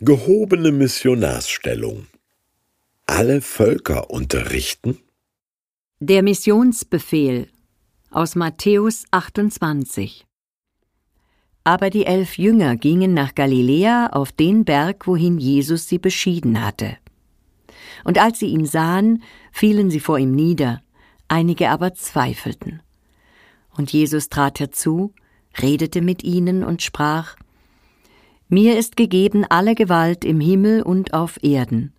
Gehobene Missionarsstellung. Alle Völker unterrichten? Der Missionsbefehl aus Matthäus 28 Aber die elf Jünger gingen nach Galiläa auf den Berg, wohin Jesus sie beschieden hatte. Und als sie ihn sahen, fielen sie vor ihm nieder, einige aber zweifelten. Und Jesus trat herzu, redete mit ihnen und sprach Mir ist gegeben alle Gewalt im Himmel und auf Erden.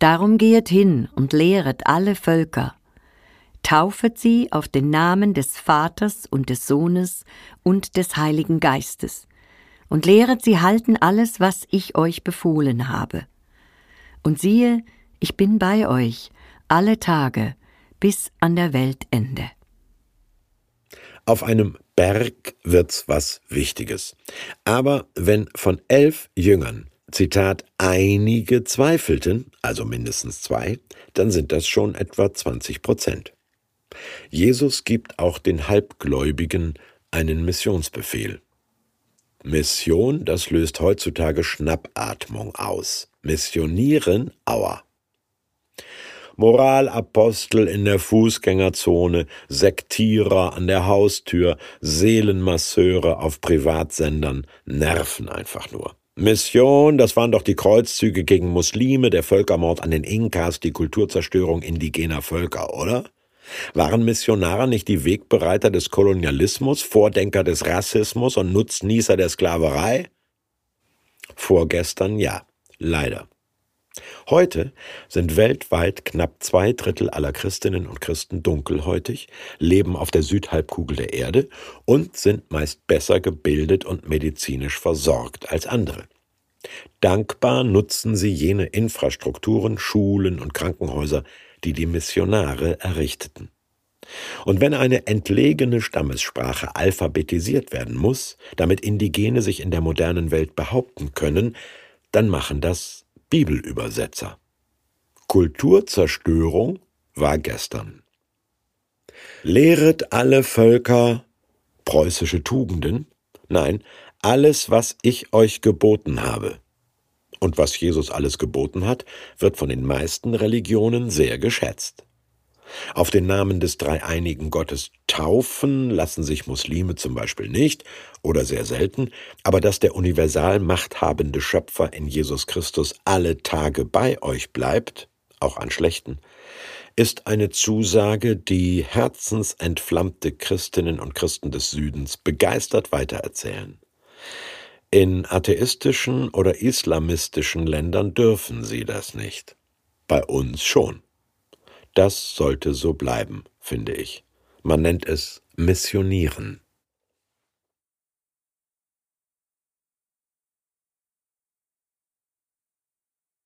Darum gehet hin und lehret alle Völker, taufet sie auf den Namen des Vaters und des Sohnes und des Heiligen Geistes, und lehret sie halten alles, was ich euch befohlen habe. Und siehe, ich bin bei euch alle Tage bis an der Weltende. Auf einem Berg wird's was Wichtiges. Aber wenn von elf Jüngern Zitat, einige zweifelten, also mindestens zwei, dann sind das schon etwa 20 Prozent. Jesus gibt auch den Halbgläubigen einen Missionsbefehl. Mission, das löst heutzutage Schnappatmung aus. Missionieren, aua. Moralapostel in der Fußgängerzone, Sektierer an der Haustür, Seelenmasseure auf Privatsendern nerven einfach nur. Mission, das waren doch die Kreuzzüge gegen Muslime, der Völkermord an den Inkas, die Kulturzerstörung indigener Völker, oder? Waren Missionare nicht die Wegbereiter des Kolonialismus, Vordenker des Rassismus und Nutznießer der Sklaverei? Vorgestern ja, leider. Heute sind weltweit knapp zwei Drittel aller Christinnen und Christen dunkelhäutig, leben auf der Südhalbkugel der Erde und sind meist besser gebildet und medizinisch versorgt als andere. Dankbar nutzen sie jene Infrastrukturen, Schulen und Krankenhäuser, die die Missionare errichteten. Und wenn eine entlegene Stammessprache alphabetisiert werden muss, damit Indigene sich in der modernen Welt behaupten können, dann machen das Bibelübersetzer. Kulturzerstörung war gestern. Lehret alle Völker preußische Tugenden? Nein, alles, was ich euch geboten habe. Und was Jesus alles geboten hat, wird von den meisten Religionen sehr geschätzt. Auf den Namen des dreieinigen Gottes taufen lassen sich Muslime zum Beispiel nicht oder sehr selten, aber dass der universal machthabende Schöpfer in Jesus Christus alle Tage bei euch bleibt, auch an schlechten, ist eine Zusage, die herzensentflammte Christinnen und Christen des Südens begeistert weitererzählen. In atheistischen oder islamistischen Ländern dürfen sie das nicht. Bei uns schon. Das sollte so bleiben, finde ich. Man nennt es Missionieren.